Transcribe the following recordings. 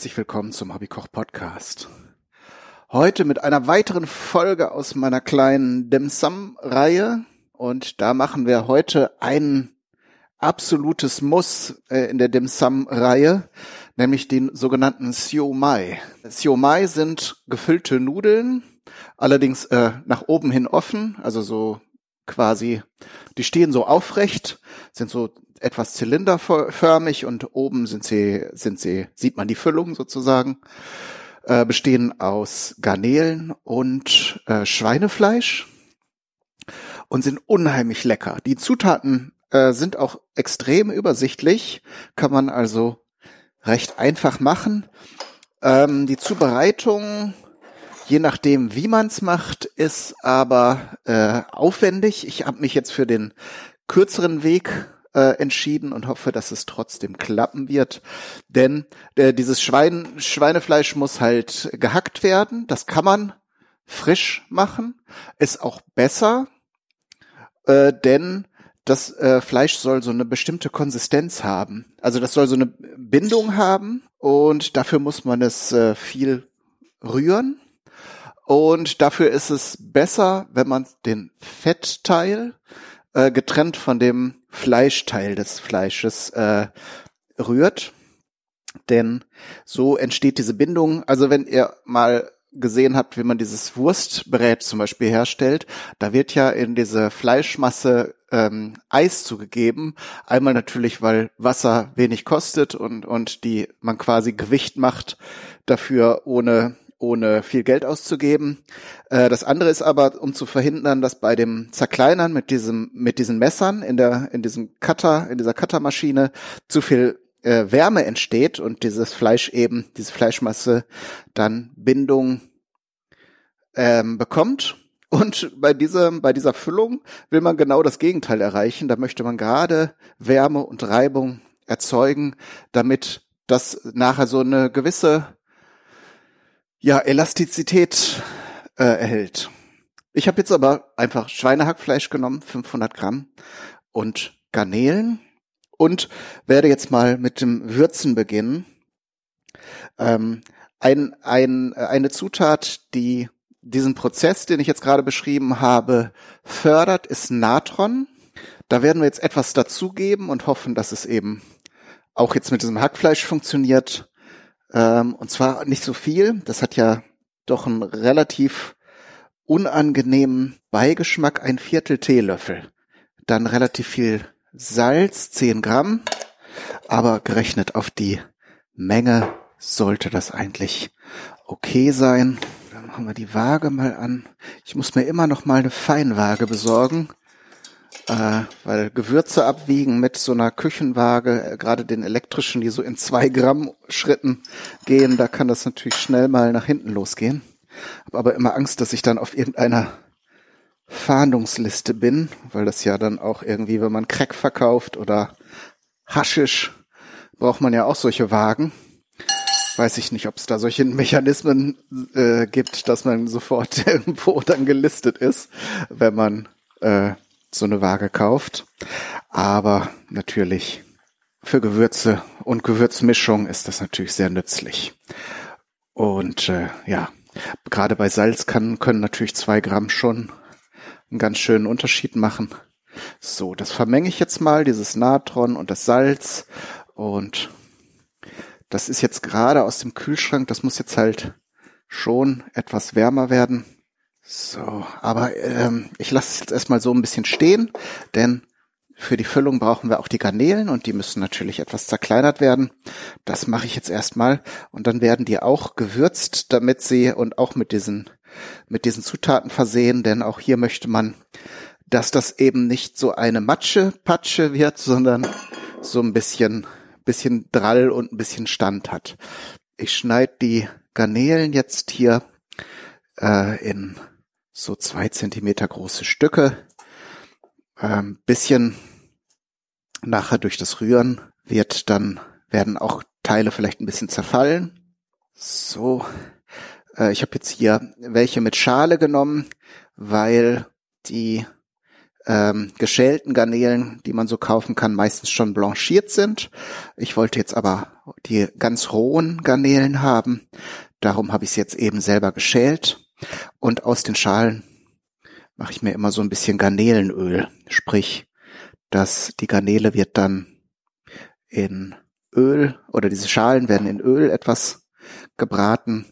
Herzlich willkommen zum Hobbykoch Podcast. Heute mit einer weiteren Folge aus meiner kleinen Dim Sum Reihe und da machen wir heute ein absolutes Muss äh, in der Dim Sum Reihe, nämlich den sogenannten Sio Mai. Sio Mai sind gefüllte Nudeln, allerdings äh, nach oben hin offen, also so quasi, die stehen so aufrecht, sind so etwas zylinderförmig und oben sind sie, sind sie, sieht man die Füllung sozusagen, äh, bestehen aus Garnelen und äh, Schweinefleisch und sind unheimlich lecker. Die Zutaten äh, sind auch extrem übersichtlich, kann man also recht einfach machen. Ähm, die Zubereitung, je nachdem, wie man es macht, ist aber äh, aufwendig. Ich habe mich jetzt für den kürzeren Weg äh, entschieden und hoffe, dass es trotzdem klappen wird. Denn äh, dieses Schwein, Schweinefleisch muss halt gehackt werden. Das kann man frisch machen. Ist auch besser, äh, denn das äh, Fleisch soll so eine bestimmte Konsistenz haben. Also das soll so eine Bindung haben und dafür muss man es äh, viel rühren. Und dafür ist es besser, wenn man den Fettteil äh, getrennt von dem Fleischteil des Fleisches äh, rührt. Denn so entsteht diese Bindung. Also wenn ihr mal gesehen habt, wie man dieses Wurstbrät zum Beispiel herstellt, da wird ja in diese Fleischmasse ähm, Eis zugegeben. Einmal natürlich, weil Wasser wenig kostet und, und die man quasi Gewicht macht dafür, ohne ohne viel Geld auszugeben. Äh, das andere ist aber, um zu verhindern, dass bei dem Zerkleinern mit diesem, mit diesen Messern in der, in diesem Cutter, in dieser Cuttermaschine zu viel äh, Wärme entsteht und dieses Fleisch eben, diese Fleischmasse dann Bindung ähm, bekommt. Und bei dieser, bei dieser Füllung will man genau das Gegenteil erreichen. Da möchte man gerade Wärme und Reibung erzeugen, damit das nachher so eine gewisse ja, Elastizität äh, erhält. Ich habe jetzt aber einfach Schweinehackfleisch genommen, 500 Gramm und Garnelen und werde jetzt mal mit dem Würzen beginnen. Ähm, ein, ein, eine Zutat, die diesen Prozess, den ich jetzt gerade beschrieben habe, fördert, ist Natron. Da werden wir jetzt etwas dazugeben und hoffen, dass es eben auch jetzt mit diesem Hackfleisch funktioniert. Ähm, und zwar nicht so viel. Das hat ja doch einen relativ unangenehmen Beigeschmack, ein Viertel Teelöffel. Dann relativ viel Salz, 10 Gramm. Aber gerechnet auf die Menge sollte das eigentlich okay sein. Dann machen wir die Waage mal an. Ich muss mir immer noch mal eine Feinwaage besorgen äh, weil Gewürze abwiegen mit so einer Küchenwaage, äh, gerade den elektrischen, die so in zwei Gramm Schritten gehen, da kann das natürlich schnell mal nach hinten losgehen. Hab aber immer Angst, dass ich dann auf irgendeiner Fahndungsliste bin, weil das ja dann auch irgendwie, wenn man Crack verkauft oder Haschisch, braucht man ja auch solche Wagen. Weiß ich nicht, ob es da solche Mechanismen äh, gibt, dass man sofort irgendwo dann gelistet ist, wenn man äh, so eine Waage kauft. Aber natürlich für Gewürze und Gewürzmischung ist das natürlich sehr nützlich. Und äh, ja, gerade bei Salz kann, können natürlich zwei Gramm schon einen ganz schönen Unterschied machen. So, das vermenge ich jetzt mal, dieses Natron und das Salz. Und das ist jetzt gerade aus dem Kühlschrank. Das muss jetzt halt schon etwas wärmer werden. So, aber ähm, ich lasse es jetzt erstmal so ein bisschen stehen, denn für die Füllung brauchen wir auch die Garnelen und die müssen natürlich etwas zerkleinert werden. Das mache ich jetzt erstmal und dann werden die auch gewürzt, damit sie und auch mit diesen mit diesen Zutaten versehen, denn auch hier möchte man, dass das eben nicht so eine Matsche Patsche wird, sondern so ein bisschen bisschen Drall und ein bisschen Stand hat. Ich schneide die Garnelen jetzt hier äh, in so zwei Zentimeter große Stücke. Ähm, bisschen nachher durch das Rühren wird dann, werden auch Teile vielleicht ein bisschen zerfallen. So, äh, ich habe jetzt hier welche mit Schale genommen, weil die ähm, geschälten Garnelen, die man so kaufen kann, meistens schon blanchiert sind. Ich wollte jetzt aber die ganz rohen Garnelen haben. Darum habe ich es jetzt eben selber geschält. Und aus den Schalen mache ich mir immer so ein bisschen Garnelenöl. Sprich, dass die Garnele wird dann in Öl oder diese Schalen werden in Öl etwas gebraten,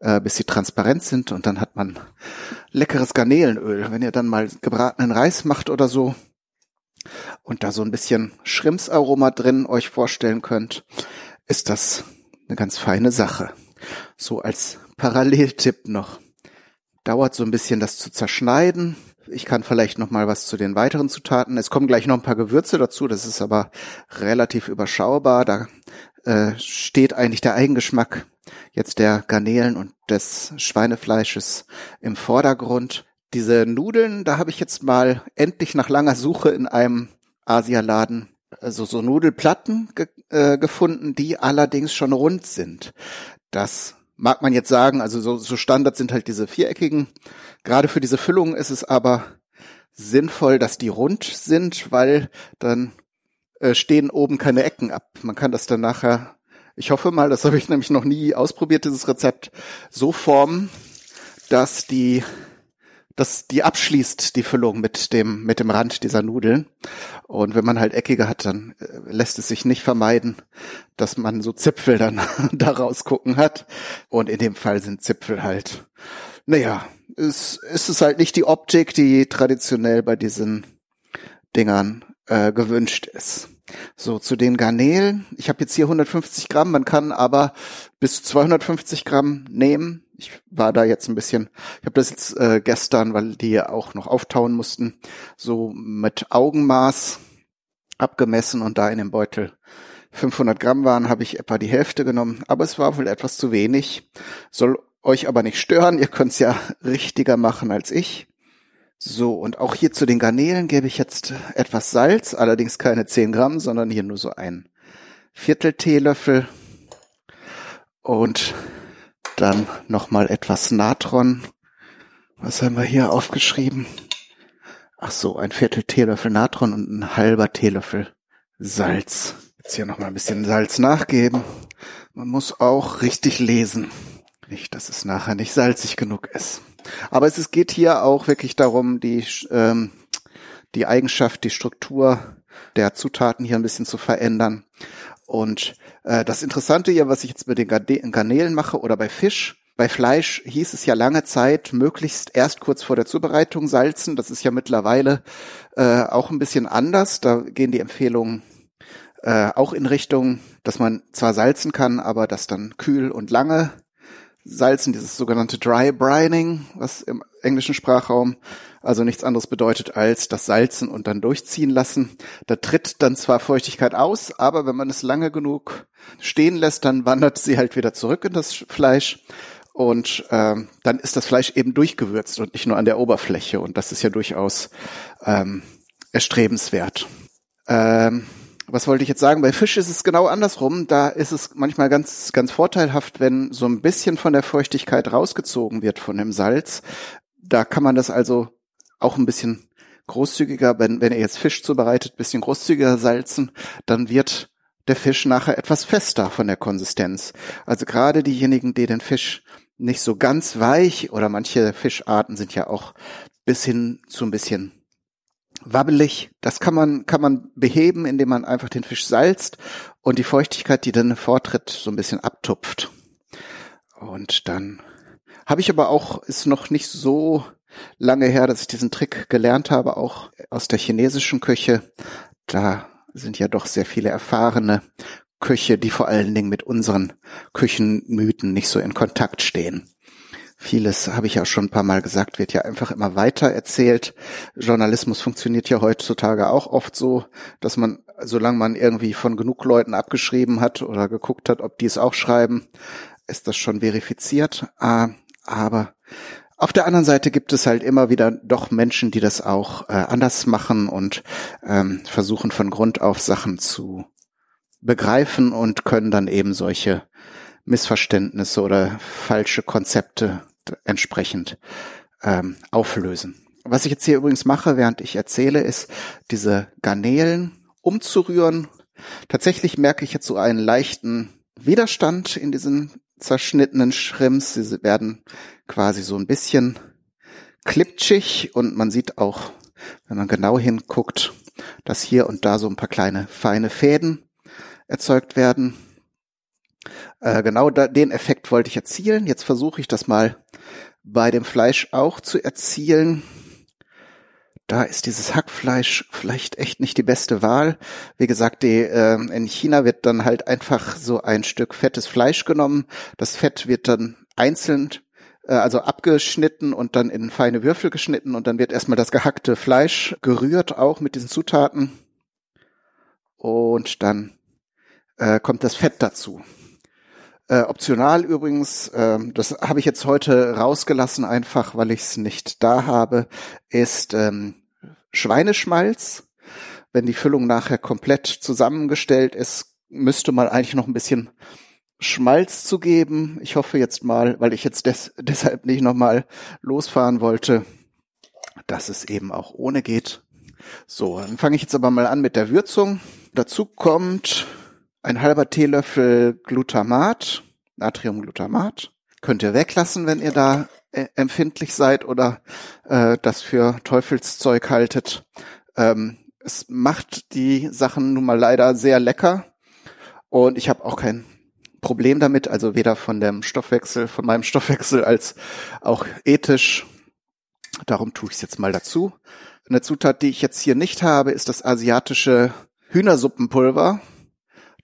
äh, bis sie transparent sind und dann hat man leckeres Garnelenöl. Wenn ihr dann mal gebratenen Reis macht oder so und da so ein bisschen Schrimpsaroma drin euch vorstellen könnt, ist das eine ganz feine Sache. So als Paralleltipp noch. Dauert so ein bisschen das zu zerschneiden. Ich kann vielleicht noch mal was zu den weiteren Zutaten. Es kommen gleich noch ein paar Gewürze dazu. Das ist aber relativ überschaubar. Da äh, steht eigentlich der Eigengeschmack jetzt der Garnelen und des Schweinefleisches im Vordergrund. Diese Nudeln, da habe ich jetzt mal endlich nach langer Suche in einem Asialaden also so Nudelplatten ge äh, gefunden, die allerdings schon rund sind. Das mag man jetzt sagen, also so, so Standard sind halt diese viereckigen. Gerade für diese Füllung ist es aber sinnvoll, dass die rund sind, weil dann äh, stehen oben keine Ecken ab. Man kann das dann nachher, ich hoffe mal, das habe ich nämlich noch nie ausprobiert, dieses Rezept, so formen, dass die dass die abschließt, die Füllung mit dem, mit dem Rand dieser Nudeln. Und wenn man halt eckige hat, dann äh, lässt es sich nicht vermeiden, dass man so Zipfel dann daraus gucken hat. Und in dem Fall sind Zipfel halt, naja, es, es ist halt nicht die Optik, die traditionell bei diesen Dingern äh, gewünscht ist. So, zu den Garnelen. Ich habe jetzt hier 150 Gramm, man kann aber bis zu 250 Gramm nehmen. Ich war da jetzt ein bisschen, ich habe das jetzt äh, gestern, weil die auch noch auftauen mussten, so mit Augenmaß abgemessen und da in dem Beutel 500 Gramm waren, habe ich etwa die Hälfte genommen. Aber es war wohl etwas zu wenig. Soll euch aber nicht stören. Ihr könnt es ja richtiger machen als ich. So, und auch hier zu den Garnelen gebe ich jetzt etwas Salz, allerdings keine 10 Gramm, sondern hier nur so ein Viertel Teelöffel. Und dann nochmal etwas Natron. Was haben wir hier aufgeschrieben? Ach so, ein Viertel Teelöffel Natron und ein halber Teelöffel Salz. Jetzt hier nochmal ein bisschen Salz nachgeben. Man muss auch richtig lesen. Nicht, dass es nachher nicht salzig genug ist. Aber es, es geht hier auch wirklich darum, die, ähm, die Eigenschaft, die Struktur der Zutaten hier ein bisschen zu verändern. Und äh, das Interessante hier, was ich jetzt mit den Garnelen mache oder bei Fisch, bei Fleisch hieß es ja lange Zeit, möglichst erst kurz vor der Zubereitung salzen. Das ist ja mittlerweile äh, auch ein bisschen anders. Da gehen die Empfehlungen äh, auch in Richtung, dass man zwar salzen kann, aber das dann kühl und lange salzen, dieses sogenannte Dry Brining, was im englischen Sprachraum also nichts anderes bedeutet als das Salzen und dann durchziehen lassen. Da tritt dann zwar Feuchtigkeit aus, aber wenn man es lange genug stehen lässt, dann wandert sie halt wieder zurück in das Fleisch und ähm, dann ist das Fleisch eben durchgewürzt und nicht nur an der Oberfläche und das ist ja durchaus ähm, erstrebenswert. Ähm, was wollte ich jetzt sagen? Bei Fisch ist es genau andersrum. Da ist es manchmal ganz, ganz vorteilhaft, wenn so ein bisschen von der Feuchtigkeit rausgezogen wird von dem Salz. Da kann man das also auch ein bisschen großzügiger, wenn, wenn ihr jetzt Fisch zubereitet, bisschen großzügiger salzen, dann wird der Fisch nachher etwas fester von der Konsistenz. Also gerade diejenigen, die den Fisch nicht so ganz weich oder manche Fischarten sind ja auch bis hin zu ein bisschen wabbelig. Das kann man, kann man beheben, indem man einfach den Fisch salzt und die Feuchtigkeit, die dann vortritt, so ein bisschen abtupft. Und dann habe ich aber auch, ist noch nicht so lange her, dass ich diesen Trick gelernt habe, auch aus der chinesischen Küche. Da sind ja doch sehr viele erfahrene Köche, die vor allen Dingen mit unseren Küchenmythen nicht so in Kontakt stehen. Vieles habe ich ja schon ein paar Mal gesagt, wird ja einfach immer weiter erzählt. Journalismus funktioniert ja heutzutage auch oft so, dass man, solange man irgendwie von genug Leuten abgeschrieben hat oder geguckt hat, ob die es auch schreiben, ist das schon verifiziert. Ah, aber auf der anderen Seite gibt es halt immer wieder doch Menschen, die das auch äh, anders machen und ähm, versuchen von Grund auf Sachen zu begreifen und können dann eben solche Missverständnisse oder falsche Konzepte entsprechend ähm, auflösen. was ich jetzt hier übrigens mache, während ich erzähle, ist diese Garnelen umzurühren. Tatsächlich merke ich jetzt so einen leichten Widerstand in diesen zerschnittenen Shrimps. Sie werden quasi so ein bisschen klitschig und man sieht auch, wenn man genau hinguckt, dass hier und da so ein paar kleine feine Fäden erzeugt werden. Äh, genau da, den Effekt wollte ich erzielen. Jetzt versuche ich das mal bei dem Fleisch auch zu erzielen. Da ist dieses Hackfleisch vielleicht echt nicht die beste Wahl. Wie gesagt, die, äh, in China wird dann halt einfach so ein Stück fettes Fleisch genommen. Das Fett wird dann einzeln, äh, also abgeschnitten und dann in feine Würfel geschnitten und dann wird erstmal das gehackte Fleisch gerührt, auch mit diesen Zutaten. Und dann äh, kommt das Fett dazu. Äh, optional übrigens, äh, das habe ich jetzt heute rausgelassen, einfach weil ich es nicht da habe, ist ähm, Schweineschmalz. Wenn die Füllung nachher komplett zusammengestellt ist, müsste man eigentlich noch ein bisschen Schmalz zu geben. Ich hoffe jetzt mal, weil ich jetzt des, deshalb nicht nochmal losfahren wollte, dass es eben auch ohne geht. So, dann fange ich jetzt aber mal an mit der Würzung. Dazu kommt ein halber Teelöffel Glutamat, Natriumglutamat. Könnt ihr weglassen, wenn ihr da äh, empfindlich seid oder äh, das für Teufelszeug haltet. Ähm, es macht die Sachen nun mal leider sehr lecker und ich habe auch kein Problem damit, also weder von dem Stoffwechsel, von meinem Stoffwechsel als auch ethisch. Darum tue ich es jetzt mal dazu. Eine Zutat, die ich jetzt hier nicht habe, ist das asiatische Hühnersuppenpulver.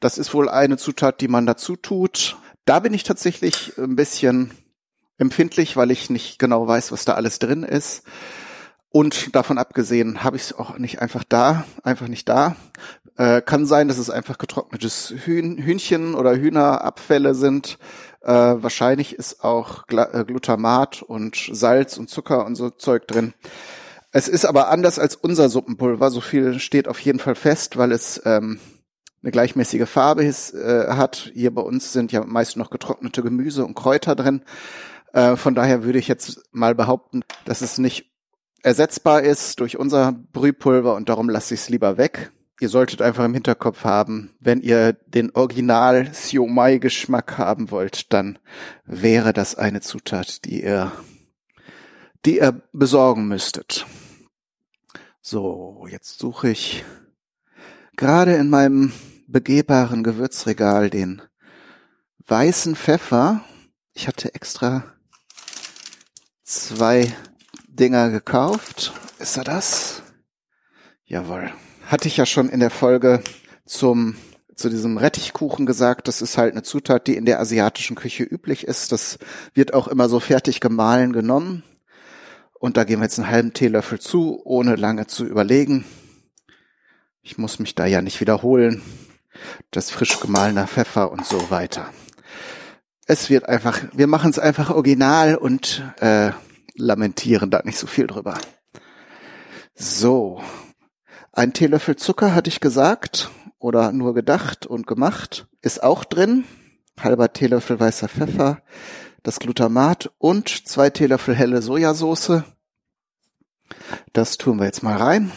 Das ist wohl eine Zutat, die man dazu tut. Da bin ich tatsächlich ein bisschen empfindlich, weil ich nicht genau weiß, was da alles drin ist. Und davon abgesehen habe ich es auch nicht einfach da, einfach nicht da. Äh, kann sein, dass es einfach getrocknetes Hühn, Hühnchen oder Hühnerabfälle sind. Äh, wahrscheinlich ist auch Gla äh, Glutamat und Salz und Zucker und so Zeug drin. Es ist aber anders als unser Suppenpulver. So viel steht auf jeden Fall fest, weil es ähm, eine gleichmäßige Farbe äh, hat. Hier bei uns sind ja meist noch getrocknete Gemüse und Kräuter drin. Äh, von daher würde ich jetzt mal behaupten, dass es nicht ersetzbar ist durch unser Brühpulver und darum lasse ich es lieber weg. Ihr solltet einfach im Hinterkopf haben, wenn ihr den Original Siomai Geschmack haben wollt, dann wäre das eine Zutat, die ihr, die ihr besorgen müsstet. So, jetzt suche ich gerade in meinem begehbaren Gewürzregal den weißen Pfeffer. Ich hatte extra zwei Dinger gekauft. Ist er das? Jawohl. Hatte ich ja schon in der Folge zum zu diesem Rettichkuchen gesagt, das ist halt eine Zutat, die in der asiatischen Küche üblich ist. Das wird auch immer so fertig gemahlen genommen. Und da geben wir jetzt einen halben Teelöffel zu, ohne lange zu überlegen. Ich muss mich da ja nicht wiederholen. Das frisch gemahlener Pfeffer und so weiter. Es wird einfach, wir machen es einfach original und äh, lamentieren da nicht so viel drüber. So. Ein Teelöffel Zucker hatte ich gesagt oder nur gedacht und gemacht. Ist auch drin. Halber Teelöffel weißer Pfeffer, das Glutamat und zwei Teelöffel helle Sojasauce. Das tun wir jetzt mal rein.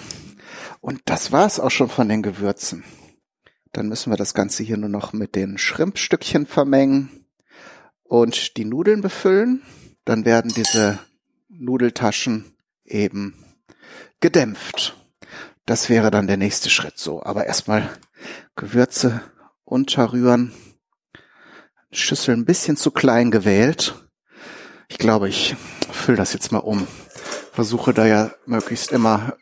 Und das war's auch schon von den Gewürzen. Dann müssen wir das Ganze hier nur noch mit den Schrimpstückchen vermengen und die Nudeln befüllen. Dann werden diese Nudeltaschen eben gedämpft. Das wäre dann der nächste Schritt so. Aber erstmal Gewürze unterrühren. Schüssel ein bisschen zu klein gewählt. Ich glaube, ich fülle das jetzt mal um. Versuche da ja möglichst immer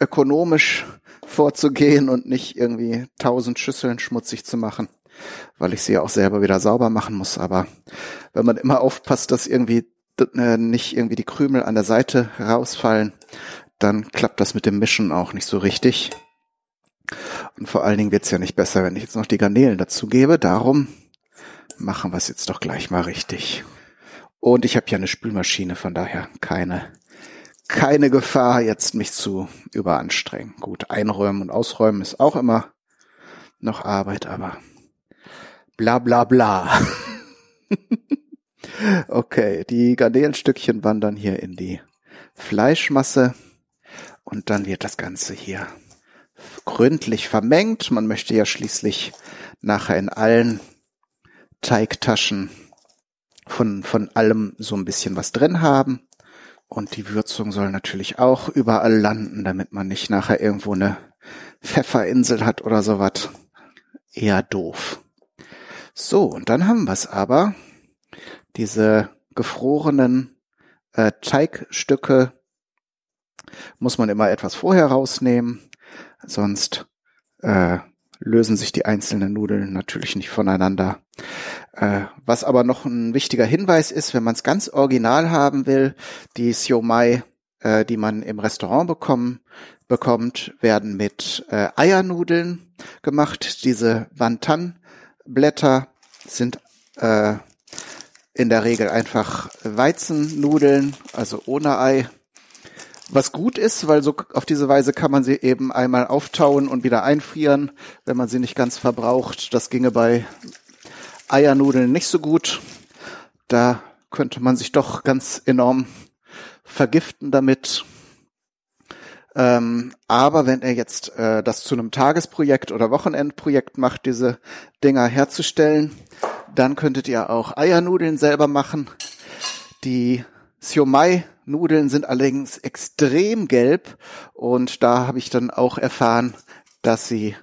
ökonomisch vorzugehen und nicht irgendwie tausend Schüsseln schmutzig zu machen, weil ich sie ja auch selber wieder sauber machen muss. Aber wenn man immer aufpasst, dass irgendwie äh, nicht irgendwie die Krümel an der Seite rausfallen, dann klappt das mit dem Mischen auch nicht so richtig. Und vor allen Dingen wird's ja nicht besser, wenn ich jetzt noch die Garnelen dazu gebe. Darum machen wir es jetzt doch gleich mal richtig. Und ich habe ja eine Spülmaschine, von daher keine, keine Gefahr, jetzt mich zu überanstrengen. Gut, einräumen und ausräumen ist auch immer noch Arbeit, aber bla bla bla. Okay, die Garnelenstückchen wandern hier in die Fleischmasse und dann wird das Ganze hier gründlich vermengt. Man möchte ja schließlich nachher in allen Teigtaschen von, von allem so ein bisschen was drin haben. Und die Würzung soll natürlich auch überall landen, damit man nicht nachher irgendwo eine Pfefferinsel hat oder sowas. Eher doof. So, und dann haben wir es aber. Diese gefrorenen äh, Teigstücke muss man immer etwas vorher rausnehmen, sonst äh, lösen sich die einzelnen Nudeln natürlich nicht voneinander. Äh, was aber noch ein wichtiger Hinweis ist, wenn man es ganz original haben will, die Siomai, äh, die man im Restaurant bekommen, bekommt, werden mit äh, Eiernudeln gemacht. Diese Wantan-Blätter sind äh, in der Regel einfach Weizennudeln, also ohne Ei. Was gut ist, weil so auf diese Weise kann man sie eben einmal auftauen und wieder einfrieren, wenn man sie nicht ganz verbraucht. Das ginge bei Eiernudeln nicht so gut. Da könnte man sich doch ganz enorm vergiften damit. Ähm, aber wenn er jetzt äh, das zu einem Tagesprojekt oder Wochenendprojekt macht, diese Dinger herzustellen, dann könntet ihr auch Eiernudeln selber machen. Die Siomai-Nudeln sind allerdings extrem gelb und da habe ich dann auch erfahren, dass sie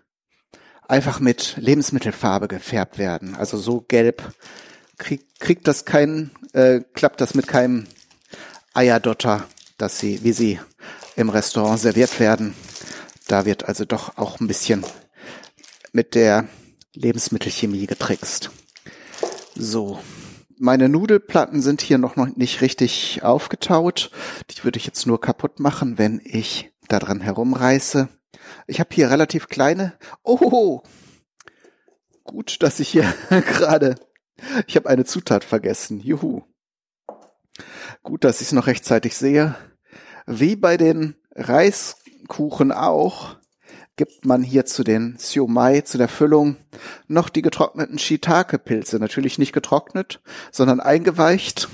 einfach mit Lebensmittelfarbe gefärbt werden. Also so gelb krieg, kriegt das kein, äh, klappt das mit keinem Eierdotter, dass sie, wie sie im Restaurant serviert werden. Da wird also doch auch ein bisschen mit der Lebensmittelchemie getrickst. So. Meine Nudelplatten sind hier noch nicht richtig aufgetaut. Die würde ich jetzt nur kaputt machen, wenn ich daran herumreiße. Ich habe hier relativ kleine. Oh, gut, dass ich hier gerade. Ich habe eine Zutat vergessen. Juhu. Gut, dass ich es noch rechtzeitig sehe. Wie bei den Reiskuchen auch, gibt man hier zu den Siomai, zu der Füllung, noch die getrockneten Shiitake-Pilze. Natürlich nicht getrocknet, sondern eingeweicht.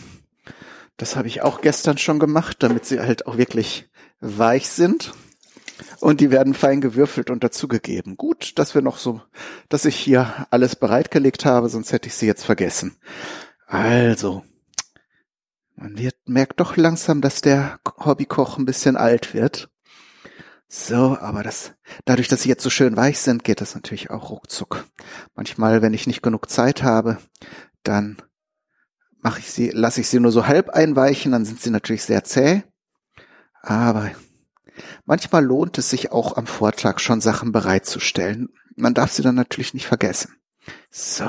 Das habe ich auch gestern schon gemacht, damit sie halt auch wirklich weich sind. Und die werden fein gewürfelt und dazugegeben. Gut, dass wir noch so, dass ich hier alles bereitgelegt habe, sonst hätte ich sie jetzt vergessen. Also, man wird, merkt doch langsam, dass der Hobbykoch ein bisschen alt wird. So, aber das, dadurch, dass sie jetzt so schön weich sind, geht das natürlich auch ruckzuck. Manchmal, wenn ich nicht genug Zeit habe, dann mache ich sie, lasse ich sie nur so halb einweichen, dann sind sie natürlich sehr zäh. Aber manchmal lohnt es sich auch am Vortag schon Sachen bereitzustellen. Man darf sie dann natürlich nicht vergessen. So,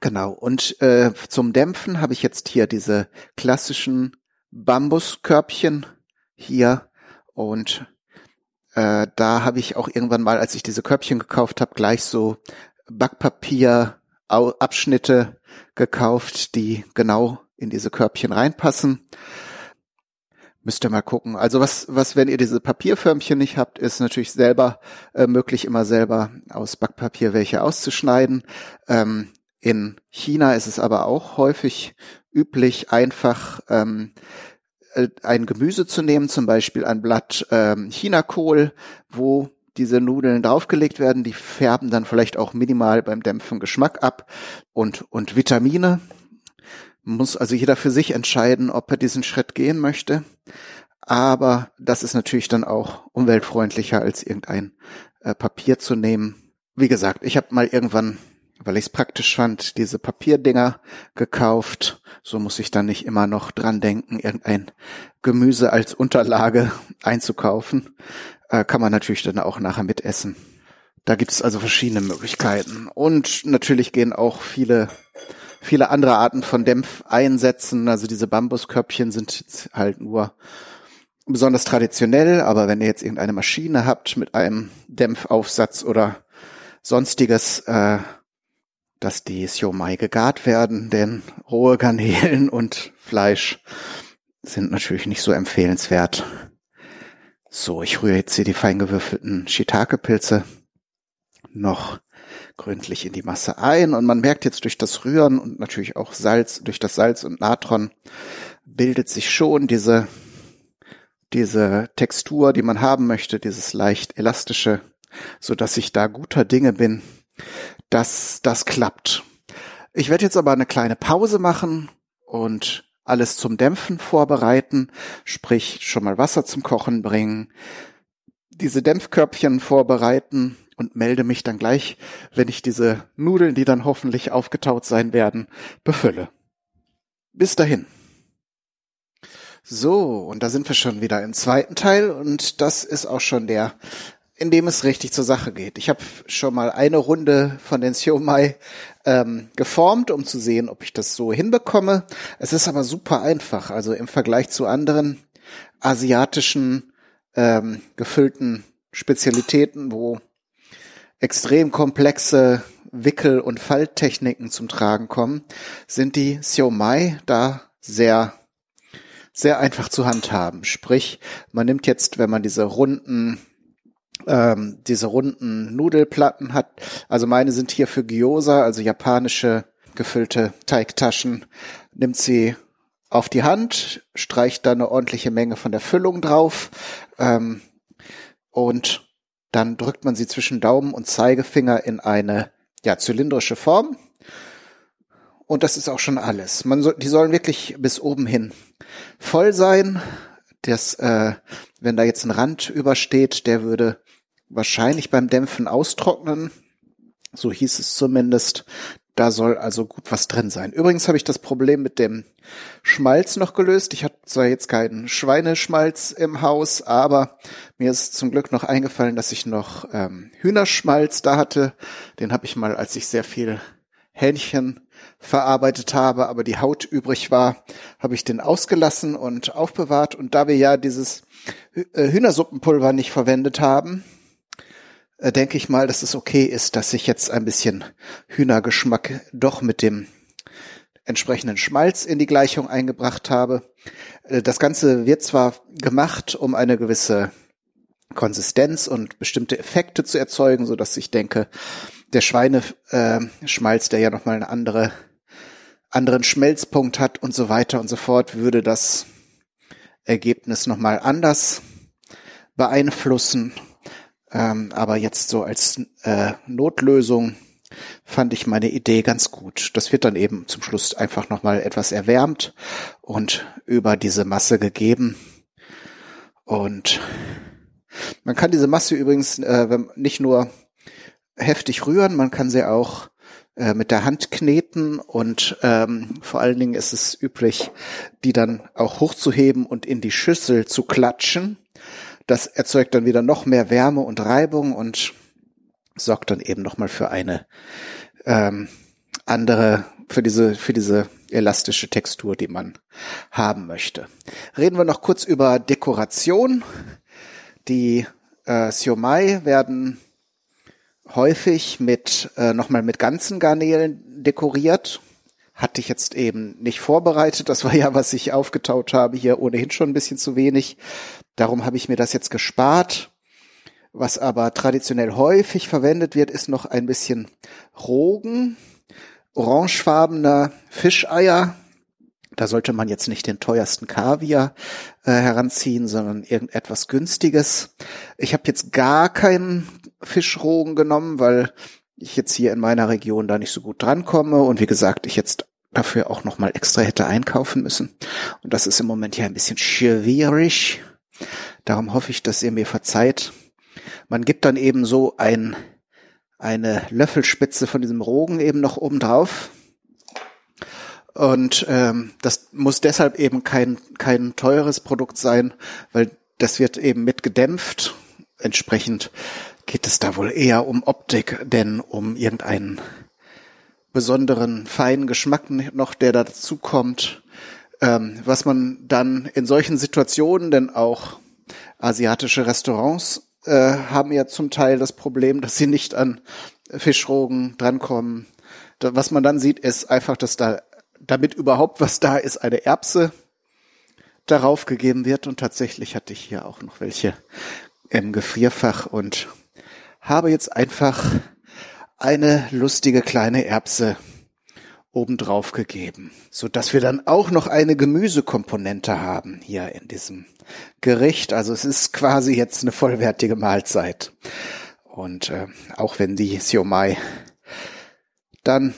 genau. Und äh, zum Dämpfen habe ich jetzt hier diese klassischen Bambuskörbchen hier und äh, da habe ich auch irgendwann mal, als ich diese Körbchen gekauft habe, gleich so Backpapier Abschnitte gekauft, die genau in diese Körbchen reinpassen. Müsst ihr mal gucken. Also was, was, wenn ihr diese Papierförmchen nicht habt, ist natürlich selber äh, möglich, immer selber aus Backpapier welche auszuschneiden. Ähm, in China ist es aber auch häufig üblich, einfach ähm, äh, ein Gemüse zu nehmen, zum Beispiel ein Blatt ähm, Chinakohl, wo diese Nudeln draufgelegt werden, die färben dann vielleicht auch minimal beim Dämpfen Geschmack ab und, und Vitamine. Muss also jeder für sich entscheiden, ob er diesen Schritt gehen möchte. Aber das ist natürlich dann auch umweltfreundlicher als irgendein äh, Papier zu nehmen. Wie gesagt, ich habe mal irgendwann weil ich es praktisch fand, diese Papierdinger gekauft. So muss ich dann nicht immer noch dran denken, irgendein Gemüse als Unterlage einzukaufen. Äh, kann man natürlich dann auch nachher mitessen. Da gibt es also verschiedene Möglichkeiten. Und natürlich gehen auch viele, viele andere Arten von Dämpfeinsätzen. Also diese Bambusköpfchen sind halt nur besonders traditionell, aber wenn ihr jetzt irgendeine Maschine habt mit einem Dämpfaufsatz oder sonstiges, äh, dass die Siomai gegart werden, denn rohe Garnelen und Fleisch sind natürlich nicht so empfehlenswert. So, ich rühre jetzt hier die fein gewürfelten Shiitake-Pilze noch gründlich in die Masse ein und man merkt jetzt durch das Rühren und natürlich auch Salz, durch das Salz und Natron bildet sich schon diese diese Textur, die man haben möchte, dieses leicht elastische, so dass ich da guter Dinge bin, dass das klappt. Ich werde jetzt aber eine kleine Pause machen und alles zum Dämpfen vorbereiten, sprich schon mal Wasser zum Kochen bringen, diese Dämpfkörbchen vorbereiten und melde mich dann gleich, wenn ich diese Nudeln, die dann hoffentlich aufgetaut sein werden, befülle. Bis dahin. So, und da sind wir schon wieder im zweiten Teil und das ist auch schon der, in dem es richtig zur Sache geht. Ich habe schon mal eine Runde von den Siomai ähm, geformt, um zu sehen, ob ich das so hinbekomme. Es ist aber super einfach, also im Vergleich zu anderen asiatischen ähm, gefüllten Spezialitäten, wo extrem komplexe Wickel- und Falttechniken zum Tragen kommen, sind die Siomai da sehr sehr einfach zu handhaben. Sprich, man nimmt jetzt, wenn man diese runden ähm, diese runden Nudelplatten hat, also meine sind hier für Gyoza, also japanische gefüllte Teigtaschen, nimmt sie auf die Hand, streicht da eine ordentliche Menge von der Füllung drauf ähm, und dann drückt man sie zwischen Daumen und Zeigefinger in eine ja, zylindrische Form. Und das ist auch schon alles. Man soll, die sollen wirklich bis oben hin voll sein. Das, äh, wenn da jetzt ein Rand übersteht, der würde wahrscheinlich beim Dämpfen austrocknen. So hieß es zumindest. Da soll also gut was drin sein. Übrigens habe ich das Problem mit dem Schmalz noch gelöst. Ich habe zwar jetzt keinen Schweineschmalz im Haus, aber mir ist zum Glück noch eingefallen, dass ich noch ähm, Hühnerschmalz da hatte. Den habe ich mal, als ich sehr viel Hähnchen verarbeitet habe, aber die Haut übrig war, habe ich den ausgelassen und aufbewahrt. Und da wir ja dieses äh, Hühnersuppenpulver nicht verwendet haben, äh, denke ich mal, dass es okay ist, dass ich jetzt ein bisschen Hühnergeschmack doch mit dem entsprechenden Schmalz in die Gleichung eingebracht habe. Äh, das Ganze wird zwar gemacht, um eine gewisse Konsistenz und bestimmte Effekte zu erzeugen, so dass ich denke, der Schweineschmalz, äh, der ja nochmal eine andere, anderen Schmelzpunkt hat und so weiter und so fort, würde das Ergebnis nochmal anders beeinflussen ähm, aber jetzt so als äh, Notlösung fand ich meine Idee ganz gut. Das wird dann eben zum Schluss einfach nochmal etwas erwärmt und über diese Masse gegeben. Und man kann diese Masse übrigens äh, nicht nur heftig rühren, man kann sie auch äh, mit der Hand kneten und ähm, vor allen Dingen ist es üblich, die dann auch hochzuheben und in die Schüssel zu klatschen. Das erzeugt dann wieder noch mehr Wärme und Reibung und sorgt dann eben nochmal für eine ähm, andere, für diese, für diese elastische Textur, die man haben möchte. Reden wir noch kurz über Dekoration. Die äh, Siomai werden häufig mit äh, nochmal mit ganzen Garnelen dekoriert. Hatte ich jetzt eben nicht vorbereitet. Das war ja, was ich aufgetaut habe, hier ohnehin schon ein bisschen zu wenig. Darum habe ich mir das jetzt gespart. Was aber traditionell häufig verwendet wird, ist noch ein bisschen Rogen, orangefarbener Fischeier. Da sollte man jetzt nicht den teuersten Kaviar äh, heranziehen, sondern irgendetwas günstiges. Ich habe jetzt gar keinen Fischrogen genommen, weil ich jetzt hier in meiner Region da nicht so gut drankomme und wie gesagt, ich jetzt dafür auch noch mal extra hätte einkaufen müssen. Und das ist im Moment ja ein bisschen schwierig. Darum hoffe ich, dass ihr mir verzeiht. Man gibt dann eben so ein, eine Löffelspitze von diesem Rogen eben noch oben drauf. Und ähm, das muss deshalb eben kein, kein teures Produkt sein, weil das wird eben mit gedämpft. Entsprechend geht es da wohl eher um Optik, denn um irgendeinen besonderen feinen Geschmack noch, der dazu kommt. Ähm, was man dann in solchen Situationen, denn auch asiatische Restaurants äh, haben ja zum Teil das Problem, dass sie nicht an Fischrogen drankommen. Da, was man dann sieht, ist einfach, dass da, damit überhaupt was da ist, eine Erbse darauf gegeben wird. Und tatsächlich hatte ich hier auch noch welche im Gefrierfach und habe jetzt einfach eine lustige kleine Erbse obendrauf gegeben, so dass wir dann auch noch eine Gemüsekomponente haben hier in diesem Gericht. Also es ist quasi jetzt eine vollwertige Mahlzeit. Und äh, auch wenn die Siomai dann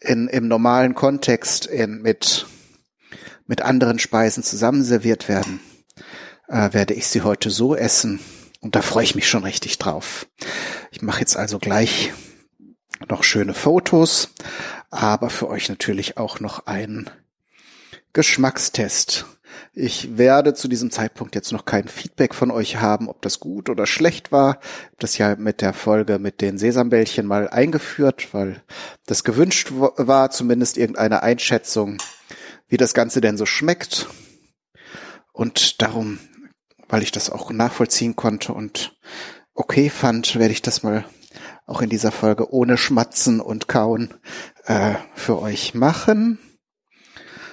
in, im normalen Kontext in, mit, mit anderen Speisen zusammenserviert werden, äh, werde ich sie heute so essen. Und da freue ich mich schon richtig drauf. Ich mache jetzt also gleich noch schöne Fotos, aber für euch natürlich auch noch ein Geschmackstest. Ich werde zu diesem Zeitpunkt jetzt noch kein Feedback von euch haben, ob das gut oder schlecht war. Das ja mit der Folge mit den Sesambällchen mal eingeführt, weil das gewünscht war, zumindest irgendeine Einschätzung, wie das Ganze denn so schmeckt. Und darum, weil ich das auch nachvollziehen konnte und okay fand, werde ich das mal auch in dieser Folge ohne Schmatzen und Kauen äh, für euch machen.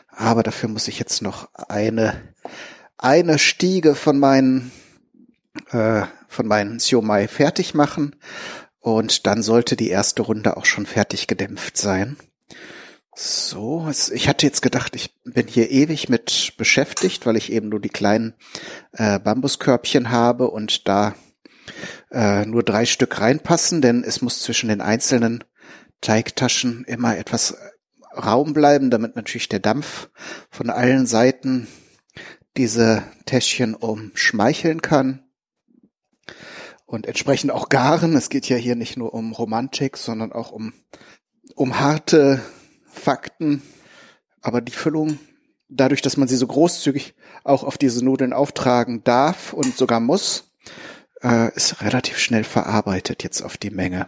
Aber dafür muss ich jetzt noch eine, eine Stiege von meinen, äh, von meinen Siomai fertig machen. Und dann sollte die erste Runde auch schon fertig gedämpft sein. So, ich hatte jetzt gedacht, ich bin hier ewig mit beschäftigt, weil ich eben nur die kleinen äh, Bambuskörbchen habe und da äh, nur drei Stück reinpassen, denn es muss zwischen den einzelnen Teigtaschen immer etwas Raum bleiben, damit natürlich der Dampf von allen Seiten diese Täschchen umschmeicheln kann und entsprechend auch garen. Es geht ja hier nicht nur um Romantik, sondern auch um, um harte Fakten. Aber die Füllung, dadurch, dass man sie so großzügig auch auf diese Nudeln auftragen darf und sogar muss, äh, ist relativ schnell verarbeitet jetzt auf die Menge.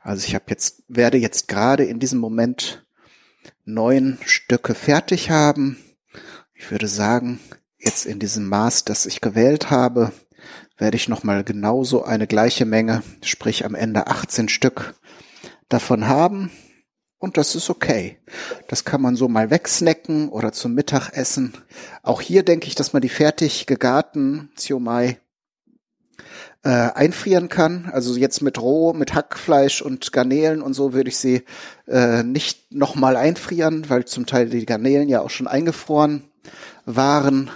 Also ich habe jetzt, werde jetzt gerade in diesem Moment neun Stücke fertig haben. Ich würde sagen, jetzt in diesem Maß, das ich gewählt habe, werde ich nochmal genauso eine gleiche Menge, sprich am Ende 18 Stück davon haben. Und das ist okay. Das kann man so mal wegsnacken oder zum Mittagessen. Auch hier denke ich, dass man die fertig gegarten Siomai äh, einfrieren kann. Also jetzt mit Roh, mit Hackfleisch und Garnelen und so würde ich sie äh, nicht nochmal einfrieren, weil zum Teil die Garnelen ja auch schon eingefroren waren.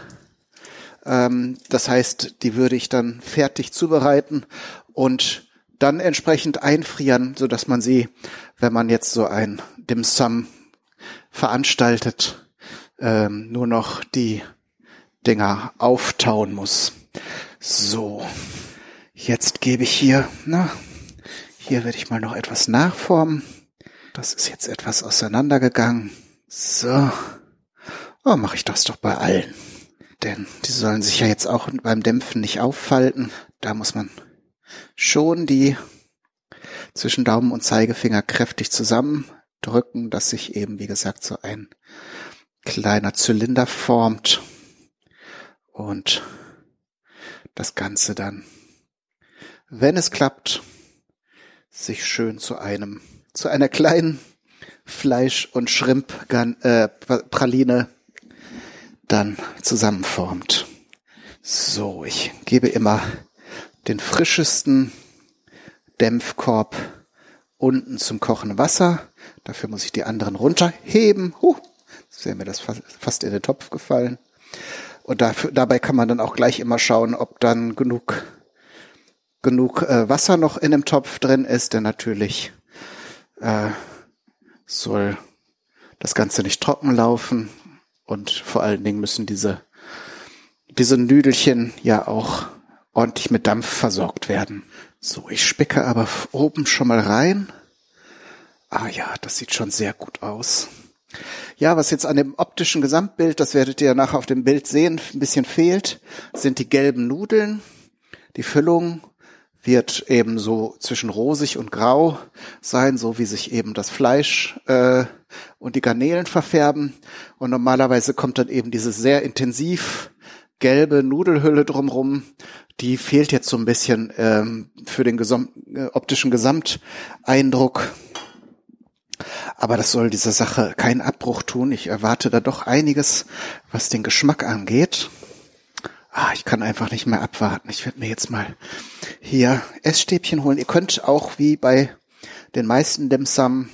Ähm, das heißt, die würde ich dann fertig zubereiten und dann entsprechend einfrieren, so dass man sie, wenn man jetzt so ein Dim Sum veranstaltet, ähm, nur noch die Dinger auftauen muss. So. Jetzt gebe ich hier, na, hier werde ich mal noch etwas nachformen. Das ist jetzt etwas auseinandergegangen. So. Oh, mache ich das doch bei allen. Denn die sollen sich ja jetzt auch beim Dämpfen nicht auffalten. Da muss man schon die zwischen Daumen und Zeigefinger kräftig zusammendrücken, dass sich eben, wie gesagt, so ein kleiner Zylinder formt. Und das Ganze dann wenn es klappt, sich schön zu einem, zu einer kleinen Fleisch- und Shrimp-Praline äh, dann zusammenformt. So, ich gebe immer den frischesten Dämpfkorb unten zum kochenden Wasser. Dafür muss ich die anderen runterheben. Huh, jetzt wäre mir das fast in den Topf gefallen. Und dafür, dabei kann man dann auch gleich immer schauen, ob dann genug genug äh, Wasser noch in dem Topf drin ist, denn natürlich äh, soll das Ganze nicht trocken laufen und vor allen Dingen müssen diese diese Nüdelchen ja auch ordentlich mit Dampf versorgt werden. So, ich spicke aber oben schon mal rein. Ah ja, das sieht schon sehr gut aus. Ja, was jetzt an dem optischen Gesamtbild, das werdet ihr nachher auf dem Bild sehen, ein bisschen fehlt, sind die gelben Nudeln. Die Füllung wird eben so zwischen rosig und grau sein, so wie sich eben das Fleisch äh, und die Garnelen verfärben. Und normalerweise kommt dann eben diese sehr intensiv gelbe Nudelhülle drumrum. Die fehlt jetzt so ein bisschen ähm, für den Gesam äh, optischen Gesamteindruck. Aber das soll dieser Sache keinen Abbruch tun. Ich erwarte da doch einiges, was den Geschmack angeht. Ah, ich kann einfach nicht mehr abwarten. Ich werde mir jetzt mal hier Essstäbchen holen. Ihr könnt auch wie bei den meisten Dimsum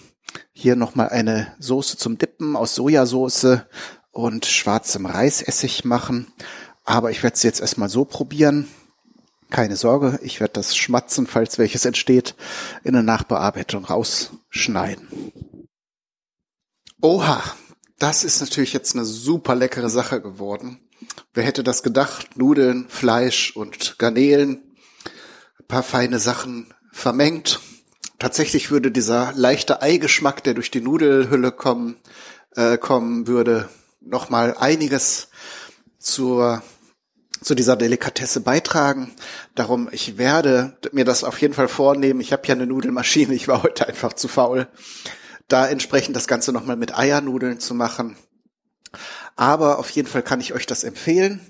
Hier nochmal eine Soße zum Dippen aus Sojasauce und schwarzem Reisessig machen. Aber ich werde es jetzt erstmal so probieren. Keine Sorge, ich werde das Schmatzen, falls welches entsteht, in der Nachbearbeitung rausschneiden. Oha, das ist natürlich jetzt eine super leckere Sache geworden. Wer hätte das gedacht? Nudeln, Fleisch und Garnelen, ein paar feine Sachen vermengt. Tatsächlich würde dieser leichte Eigeschmack, der durch die Nudelhülle kommen, äh, kommen würde, nochmal einiges zur zu dieser Delikatesse beitragen. Darum, ich werde mir das auf jeden Fall vornehmen. Ich habe ja eine Nudelmaschine, ich war heute einfach zu faul, da entsprechend das Ganze nochmal mit Eiernudeln zu machen. Aber auf jeden Fall kann ich euch das empfehlen.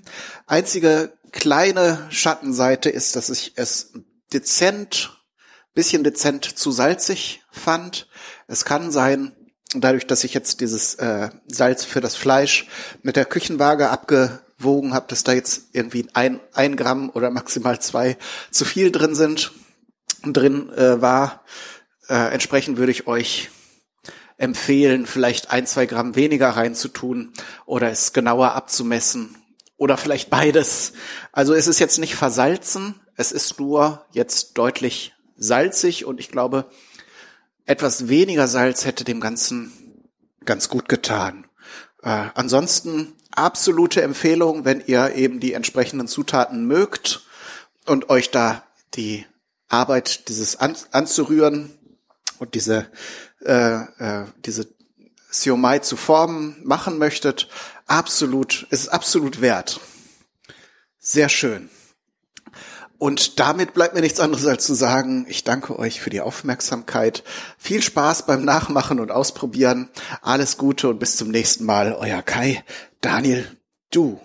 Einzige kleine Schattenseite ist, dass ich es dezent, bisschen dezent zu salzig fand. Es kann sein, dadurch, dass ich jetzt dieses äh, Salz für das Fleisch mit der Küchenwaage abgewogen habe, dass da jetzt irgendwie ein, ein Gramm oder maximal zwei zu viel drin sind, drin äh, war. Äh, entsprechend würde ich euch empfehlen, vielleicht ein, zwei Gramm weniger reinzutun oder es genauer abzumessen oder vielleicht beides. Also es ist jetzt nicht versalzen, es ist nur jetzt deutlich salzig und ich glaube, etwas weniger Salz hätte dem Ganzen ganz gut getan. Äh, ansonsten absolute Empfehlung, wenn ihr eben die entsprechenden Zutaten mögt und euch da die Arbeit, dieses an, anzurühren und diese äh, äh, diese Siomai zu formen machen möchtet, absolut, es ist absolut wert. Sehr schön. Und damit bleibt mir nichts anderes als zu sagen, ich danke euch für die Aufmerksamkeit. Viel Spaß beim Nachmachen und Ausprobieren. Alles Gute und bis zum nächsten Mal. Euer Kai, Daniel, du.